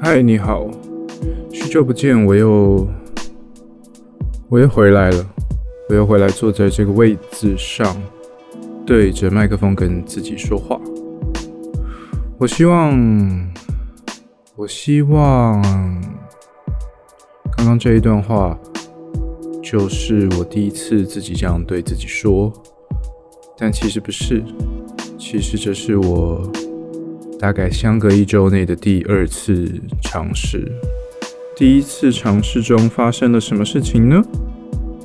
嗨，你好，许久不见，我又我又回来了，我又回来坐在这个位置上，对着麦克风跟自己说话。我希望，我希望，刚刚这一段话就是我第一次自己这样对自己说，但其实不是，其实这是我。大概相隔一周内的第二次尝试，第一次尝试中发生了什么事情呢？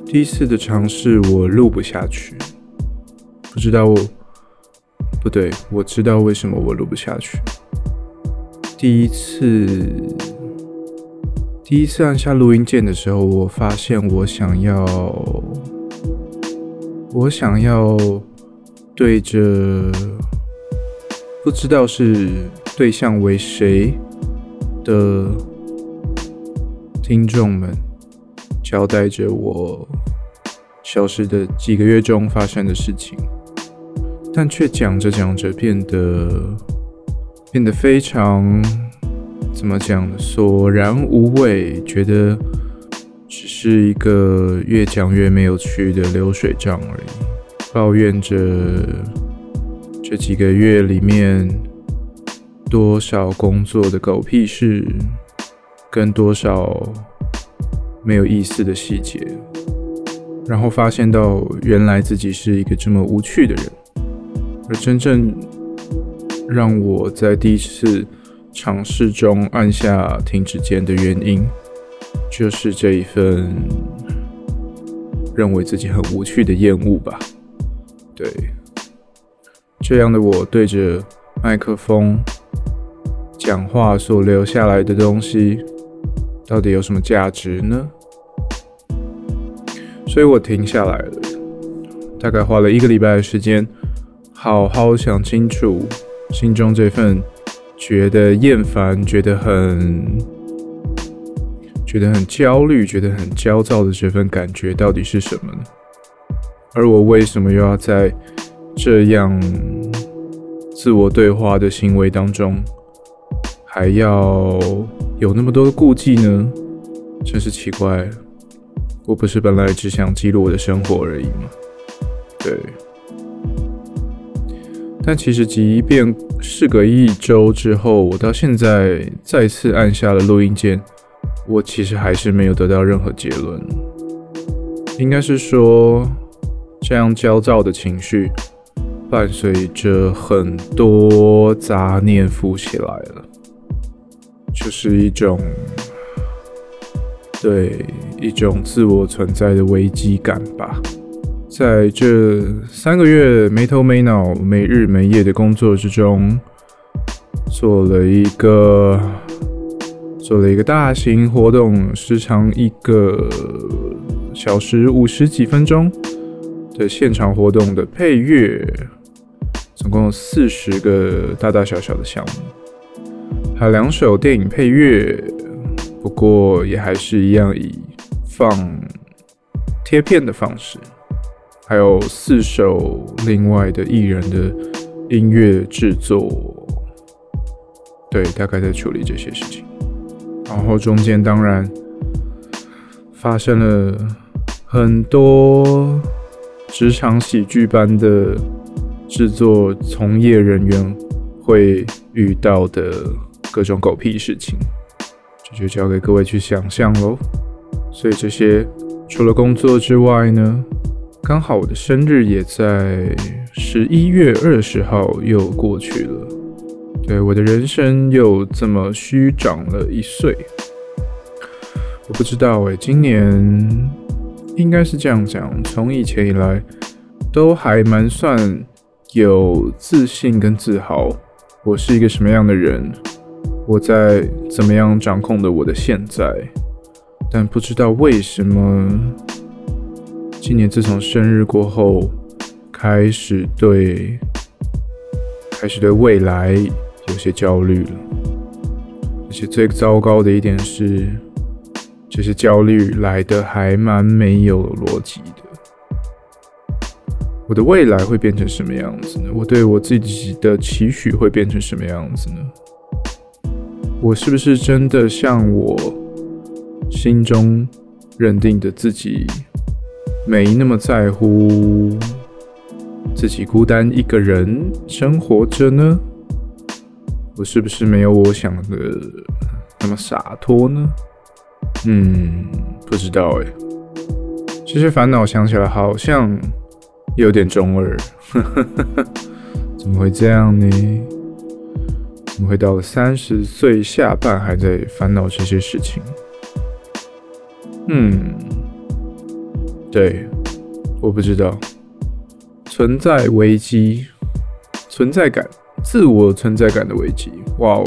第一次的尝试我录不下去，不知道我不对，我知道为什么我录不下去。第一次，第一次按下录音键的时候，我发现我想要，我想要对着。不知道是对象为谁的听众们，交代着我消失的几个月中发生的事情，但却讲着讲着变得变得非常怎么讲呢？索然无味，觉得只是一个越讲越没有趣的流水账而已，抱怨着。这几个月里面，多少工作的狗屁事，跟多少没有意思的细节，然后发现到原来自己是一个这么无趣的人，而真正让我在第一次尝试中按下停止键的原因，就是这一份认为自己很无趣的厌恶吧，对。这样的我对着麦克风讲话所留下来的东西，到底有什么价值呢？所以我停下来了，大概花了一个礼拜的时间，好好想清楚心中这份觉得厌烦、觉得很、觉得很焦虑、觉得很焦躁的这份感觉到底是什么呢？而我为什么又要在？这样自我对话的行为当中，还要有那么多的顾忌呢？真是奇怪。我不是本来只想记录我的生活而已吗？对。但其实，即便事隔一周之后，我到现在再次按下了录音键，我其实还是没有得到任何结论。应该是说，这样焦躁的情绪。伴随着很多杂念浮起来了，就是一种对一种自我存在的危机感吧。在这三个月没头没脑、没日没夜的工作之中，做了一个做了一个大型活动，时长一个小时五十几分钟的现场活动的配乐。总共有四十个大大小小的项目，还有两首电影配乐，不过也还是一样以放贴片的方式，还有四首另外的艺人的音乐制作，对，大概在处理这些事情。然后中间当然发生了很多职场喜剧般的。制作从业人员会遇到的各种狗屁事情，这就交给各位去想象喽。所以这些除了工作之外呢，刚好我的生日也在十一月二十号又过去了。对，我的人生又这么虚长了一岁。我不知道哎，今年应该是这样讲，从以前以来都还蛮算。有自信跟自豪，我是一个什么样的人？我在怎么样掌控的我的现在？但不知道为什么，今年自从生日过后，开始对开始对未来有些焦虑了。而且最糟糕的一点是，这些焦虑来的还蛮没有逻辑的。我的未来会变成什么样子呢？我对我自己的期许会变成什么样子呢？我是不是真的像我心中认定的自己，没那么在乎自己孤单一个人生活着呢？我是不是没有我想的那么洒脱呢？嗯，不知道哎。这些烦恼想起来好像有点中二，怎么会这样呢？怎么会到了三十岁下半还在烦恼这些事情？嗯，对，我不知道。存在危机，存在感，自我存在感的危机。哇哦，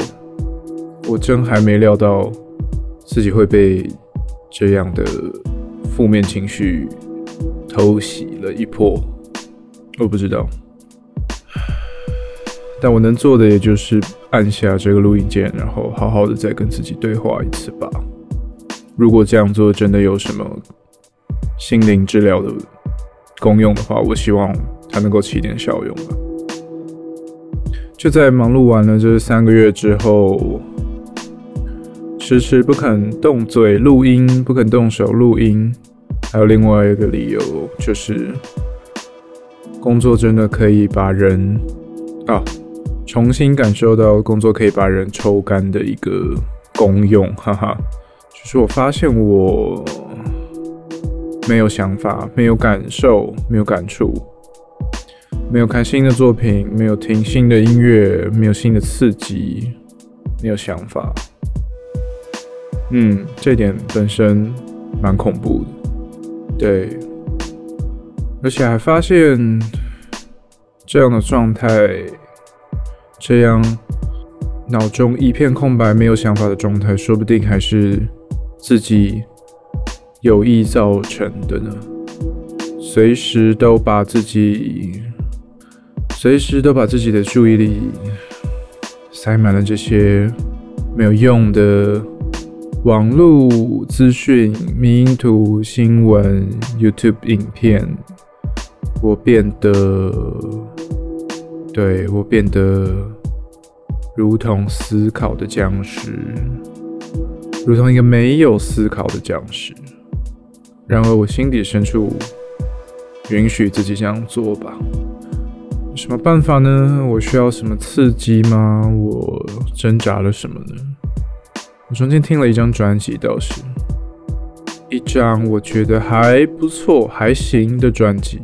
我真还没料到自己会被这样的负面情绪偷袭了一波。我不知道。但我能做的也就是按下这个录音键，然后好好的再跟自己对话一次吧。如果这样做真的有什么心灵治疗的功用的话，我希望它能够起点效用吧。就在忙碌完了这三个月之后，迟迟不肯动嘴录音，不肯动手录音，还有另外一个理由就是，工作真的可以把人啊。重新感受到工作可以把人抽干的一个功用，哈哈，就是我发现我没有想法，没有感受，没有感触，没有看新的作品，没有听新的音乐，没有新的刺激，没有想法。嗯，这点本身蛮恐怖的，对，而且还发现这样的状态。这样，脑中一片空白、没有想法的状态，说不定还是自己有意造成的呢。随时都把自己，随时都把自己的注意力塞满了这些没有用的网络资讯、迷因图、新闻、YouTube 影片，我变得。对我变得如同思考的僵尸，如同一个没有思考的僵尸。然而，我心底深处允许自己这样做吧。什么办法呢？我需要什么刺激吗？我挣扎了什么呢？我中间听了一张专辑，倒是一张我觉得还不错、还行的专辑，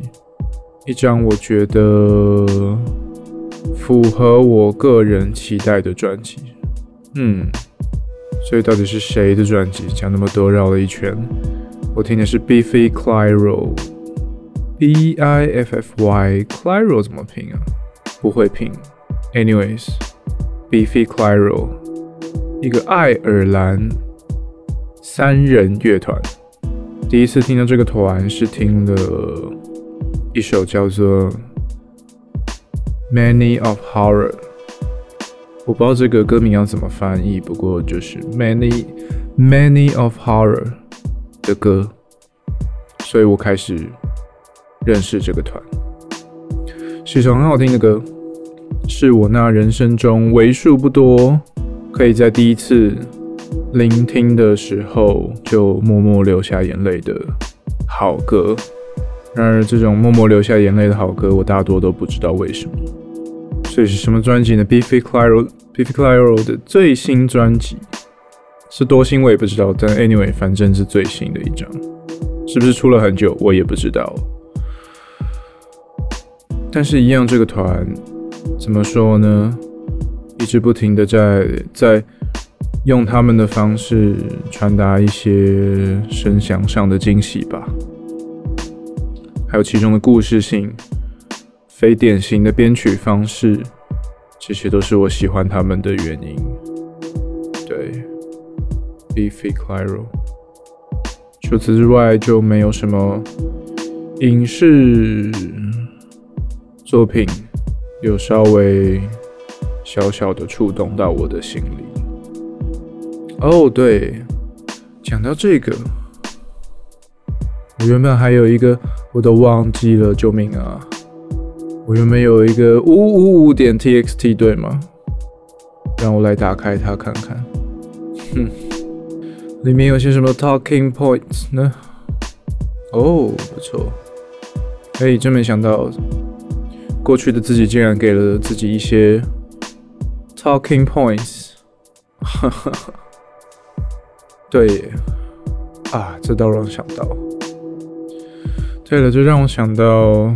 一张我觉得。符合我个人期待的专辑，嗯，所以到底是谁的专辑？讲那么多绕了一圈，我听的是 Biffy Clyro，B I F F Y，Clyro 怎么拼啊？不会拼。Anyways，Biffy Clyro，一个爱尔兰三人乐团。第一次听到这个团是听了一首叫做。Many of horror，我不知道这个歌名要怎么翻译，不过就是 Many Many of horror 的歌，所以我开始认识这个团，是一首很好听的歌，是我那人生中为数不多可以在第一次聆听的时候就默默流下眼泪的好歌。然而，这种默默流下眼泪的好歌，我大多都不知道为什么。这是什么专辑呢？Biffy Clyro，Biffy Clyro 的最新专辑是多新我也不知道，但 anyway，反正是最新的一张，是不是出了很久我也不知道。但是，一样这个团怎么说呢？一直不停的在在用他们的方式传达一些声响上的惊喜吧，还有其中的故事性。非典型的编曲方式，这些都是我喜欢他们的原因。对，Beefy Clyro。除此之外，就没有什么影视作品有稍微小小的触动到我的心里。哦，对，讲到这个，我原本还有一个，我都忘记了，救命啊！我原本有一个五五五点 txt 对吗？让我来打开它看看。哼，里面有些什么 talking points 呢？哦，不错。哎，真没想到，过去的自己竟然给了自己一些 talking points。哈哈，对，啊，这倒让我想到。对了，就让我想到，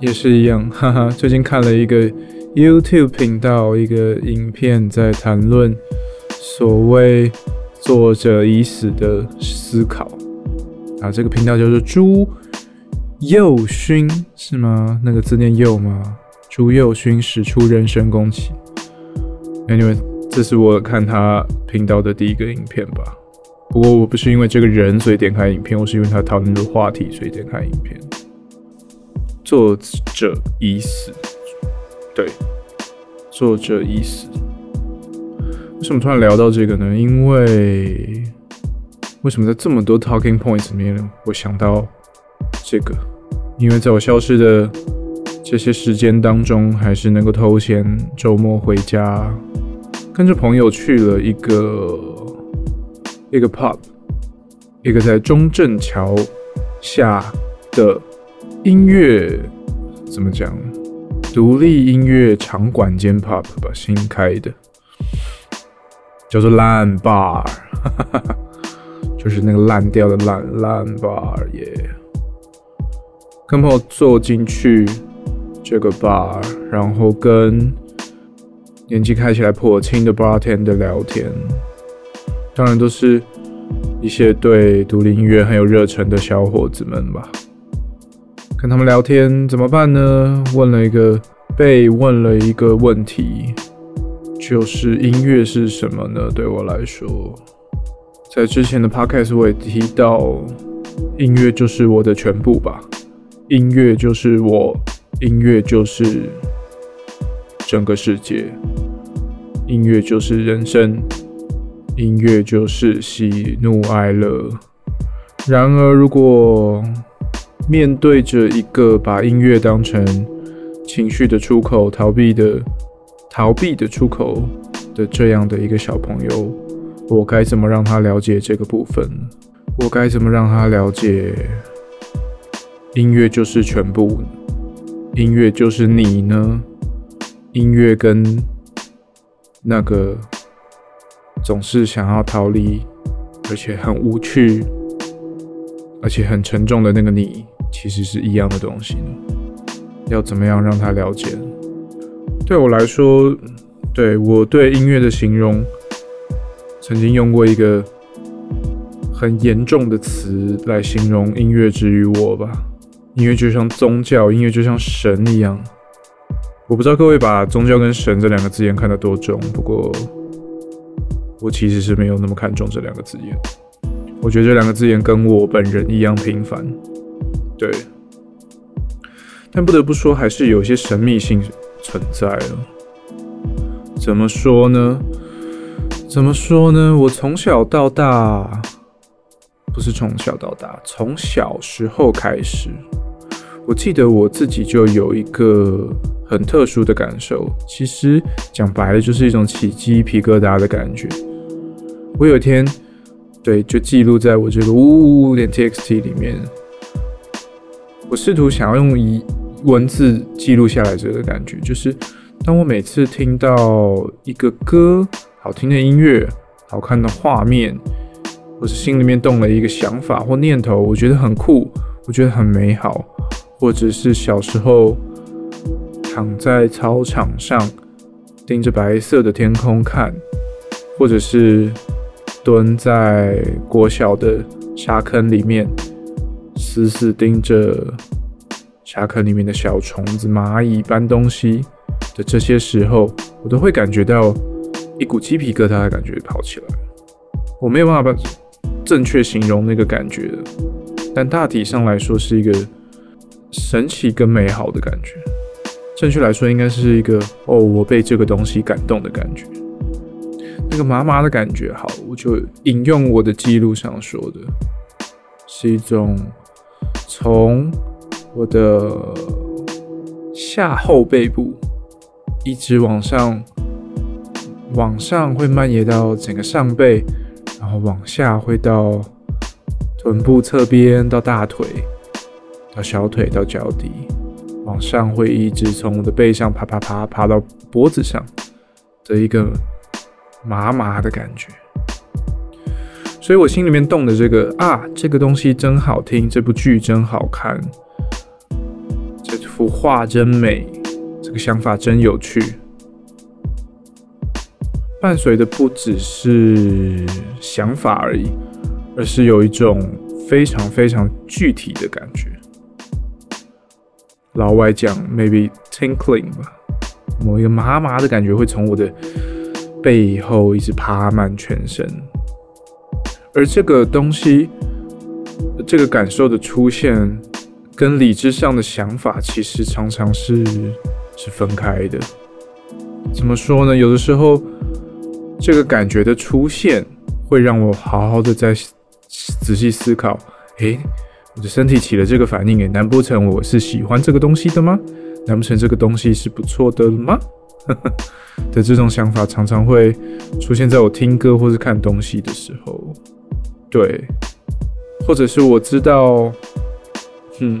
也是一样，哈哈。最近看了一个 YouTube 频道一个影片，在谈论所谓作者已死的思考。啊，这个频道叫做朱佑勋，是吗？那个字念佑吗？朱佑勋使出人身攻击。Anyway，这是我看他频道的第一个影片吧。不过我不是因为这个人所以点开影片，我是因为他讨论的话题所以点开影片。作者已死，对，作者已死。为什么突然聊到这个呢？因为为什么在这么多 talking points 里面，我想到这个？因为在我消失的这些时间当中，还是能够偷闲周末回家，跟着朋友去了一个。一个 pub，一个在中正桥下的音乐怎么讲？独立音乐场馆兼 pub 吧，新开的，叫做烂 bar，就是那个烂掉的烂烂 bar 耶。跟朋友坐进去这个 bar，然后跟年纪看起来颇轻的 bartender 聊天。当然都是一些对独立音乐很有热忱的小伙子们吧。跟他们聊天怎么办呢？问了一个被问了一个问题，就是音乐是什么呢？对我来说，在之前的 podcast 我也提到，音乐就是我的全部吧。音乐就是我，音乐就是整个世界，音乐就是人生。音乐就是喜怒哀乐。然而，如果面对着一个把音乐当成情绪的出口、逃避的逃避的出口的这样的一个小朋友，我该怎么让他了解这个部分？我该怎么让他了解音乐就是全部？音乐就是你呢？音乐跟那个。总是想要逃离，而且很无趣，而且很沉重的那个你，其实是一样的东西。要怎么样让他了解？对我来说，对我对音乐的形容，曾经用过一个很严重的词来形容音乐之于我吧。音乐就像宗教，音乐就像神一样。我不知道各位把宗教跟神这两个字眼看得多重，不过。我其实是没有那么看重这两个字眼，我觉得这两个字眼跟我本人一样平凡，对。但不得不说，还是有些神秘性存在了。怎么说呢？怎么说呢？我从小到大，不是从小到大，从小时候开始，我记得我自己就有一个很特殊的感受。其实讲白了，就是一种起鸡皮疙瘩的感觉。我有一天，对，就记录在我这个呜呜呜点 txt 里面。我试图想要用以文字记录下来这个感觉，就是当我每次听到一个歌、好听的音乐、好看的画面，或是心里面动了一个想法或念头，我觉得很酷，我觉得很美好，或者是小时候躺在操场上盯着白色的天空看，或者是。蹲在国小的沙坑里面，死死盯着沙坑里面的小虫子、蚂蚁搬东西的这些时候，我都会感觉到一股鸡皮疙瘩的感觉跑起来。我没有办法把正确形容那个感觉，但大体上来说是一个神奇跟美好的感觉。正确来说，应该是一个哦，我被这个东西感动的感觉。那个麻麻的感觉，好，我就引用我的记录上说的，是一种从我的下后背部一直往上往上会蔓延到整个上背，然后往下会到臀部侧边，到大腿，到小腿，到脚底，往上会一直从我的背上爬爬爬爬到脖子上的一个麻麻的感觉。所以我心里面动的这个啊，这个东西真好听，这部剧真好看，这幅画真美，这个想法真有趣。伴随的不只是想法而已，而是有一种非常非常具体的感觉。老外讲 maybe tinkling 吧，某一个麻麻的感觉会从我的背后一直爬满全身。而这个东西，这个感受的出现，跟理智上的想法其实常常是是分开的。怎么说呢？有的时候，这个感觉的出现，会让我好好的在仔细思考：诶，我的身体起了这个反应，诶，难不成我是喜欢这个东西的吗？难不成这个东西是不错的吗？呵 呵的这种想法常常会出现在我听歌或是看东西的时候。对，或者是我知道，嗯，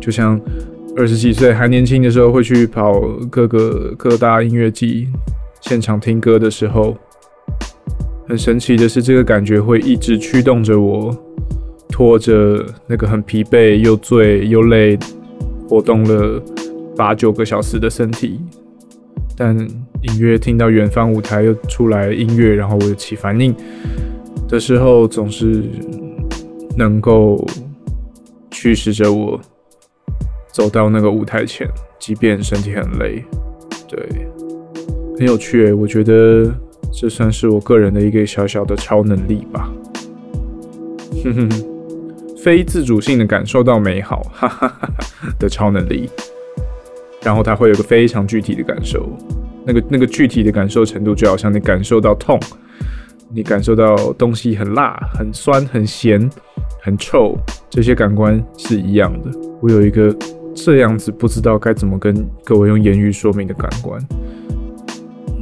就像二十几岁还年轻的时候，会去跑各个各大音乐季现场听歌的时候，很神奇的是，这个感觉会一直驱动着我，拖着那个很疲惫又醉又累，活动了八九个小时的身体，但隐约听到远方舞台又出来音乐，然后我又起反应。的时候总是能够驱使着我走到那个舞台前，即便身体很累。对，很有趣诶，我觉得这算是我个人的一个小小的超能力吧。哼哼哼，非自主性的感受到美好，哈哈哈哈的超能力。然后它会有个非常具体的感受，那个那个具体的感受程度，就好像你感受到痛。你感受到东西很辣、很酸、很咸、很臭，这些感官是一样的。我有一个这样子不知道该怎么跟各位用言语说明的感官，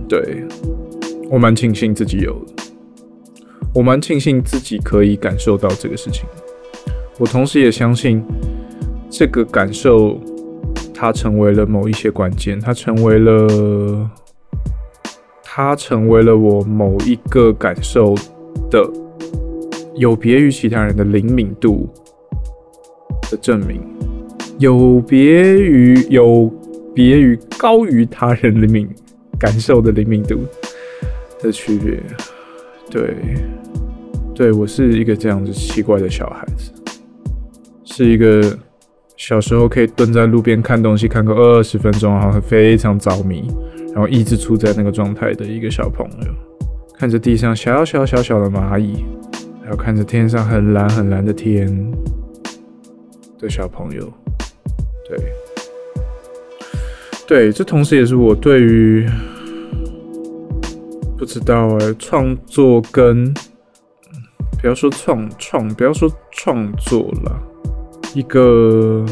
对我蛮庆幸自己有的，我蛮庆幸自己可以感受到这个事情。我同时也相信，这个感受它成为了某一些关键，它成为了。它成为了我某一个感受的有别于其他人的灵敏度的证明，有别于有别于高于他人灵敏感受的灵敏度的区别。对，对我是一个这样子奇怪的小孩子，是一个小时候可以蹲在路边看东西看个二十分钟，然后非常着迷。然后一直处在那个状态的一个小朋友，看着地上小小小小的蚂蚁，还有看着天上很蓝很蓝的天的小朋友，对，对，这同时也是我对于不知道哎，创作跟不要说创创，不要说创作了，一个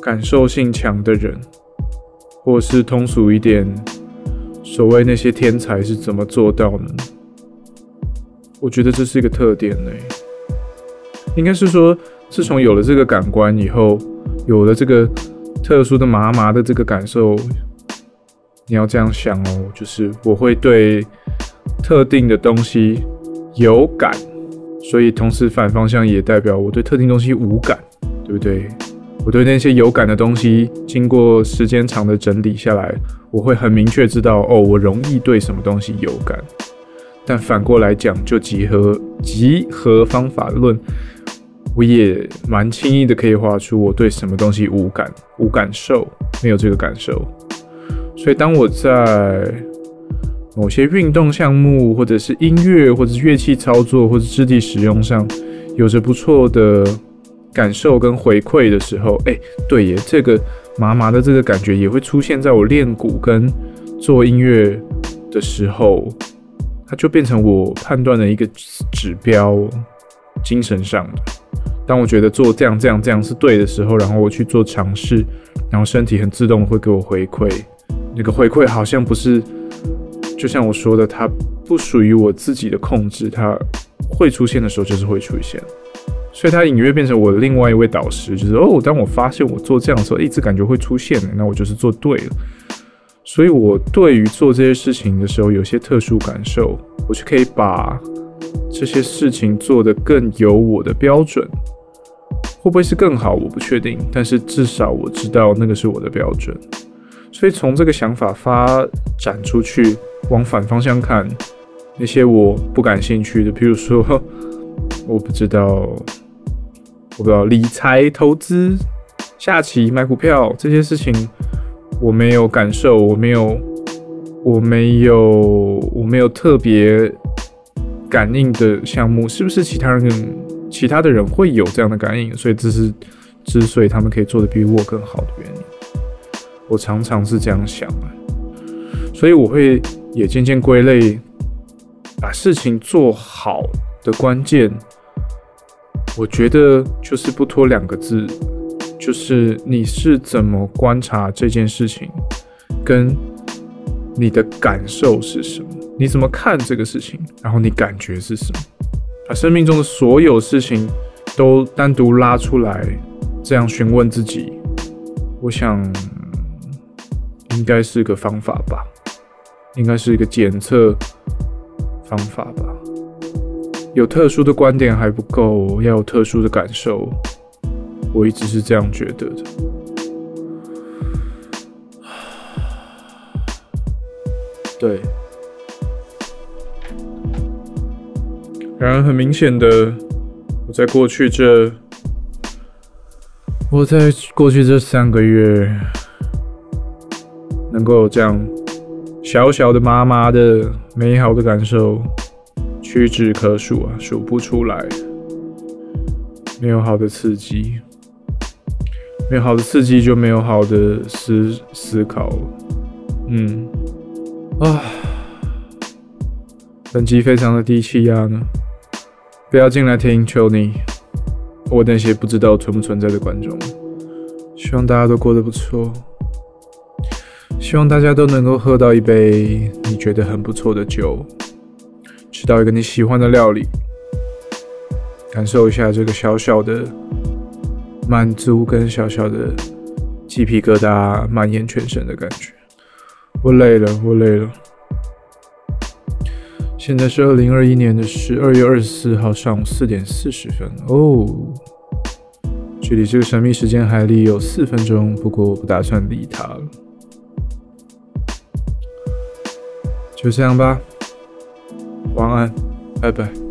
感受性强的人。或是通俗一点，所谓那些天才是怎么做到呢？我觉得这是一个特点呢。应该是说，自从有了这个感官以后，有了这个特殊的麻麻的这个感受，你要这样想哦，就是我会对特定的东西有感，所以同时反方向也代表我对特定东西无感，对不对？我对那些有感的东西，经过时间长的整理下来，我会很明确知道，哦，我容易对什么东西有感。但反过来讲，就集合集合方法论，我也蛮轻易的可以画出我对什么东西无感、无感受，没有这个感受。所以当我在某些运动项目，或者是音乐，或者是乐器操作，或者肢体使用上，有着不错的。感受跟回馈的时候，哎，对耶，这个麻麻的这个感觉也会出现在我练鼓跟做音乐的时候，它就变成我判断的一个指标，精神上的。当我觉得做这样这样这样是对的时候，然后我去做尝试，然后身体很自动会给我回馈，那个回馈好像不是就像我说的，它不属于我自己的控制，它会出现的时候就是会出现，所以它隐约变成我的另外一位导师，就是哦，当我发现我做这样的时候，一直感觉会出现的，那我就是做对了。所以我对于做这些事情的时候，有些特殊感受，我就可以把这些事情做得更有我的标准。会不会是更好？我不确定，但是至少我知道那个是我的标准。所以从这个想法发展出去，往反方向看，那些我不感兴趣的，比如说我不知道，我不知道理财、投资、下棋、买股票这些事情，我没有感受，我没有，我没有，我没有特别感应的项目，是不是其他人？其他的人会有这样的感应，所以这是之所以他们可以做的比我更好的原因。我常常是这样想的，所以我会也渐渐归类，把事情做好的关键，我觉得就是不拖两个字，就是你是怎么观察这件事情，跟你的感受是什么，你怎么看这个事情，然后你感觉是什么。把生命中的所有事情？都单独拉出来，这样询问自己，我想应该是个方法吧，应该是一个检测方法吧。有特殊的观点还不够，要有特殊的感受。我一直是这样觉得的。对。然而，很明显的，我在过去这，我在过去这三个月，能够有这样小小的、麻麻的、美好的感受，屈指可数啊，数不出来。没有好的刺激，没有好的刺激，就没有好的思思考。嗯，啊，本集非常的低气压呢。不要进来听，求你！我那些不知道存不存在的观众，希望大家都过得不错，希望大家都能够喝到一杯你觉得很不错的酒，吃到一个你喜欢的料理，感受一下这个小小的满足跟小小的鸡皮疙瘩蔓延全身的感觉。我累了，我累了。现在是二零二一年的十二月二十四号上午四点四十分哦，距离这个神秘时间还离有四分钟，不过我不打算理他了，就这样吧，晚安，拜拜。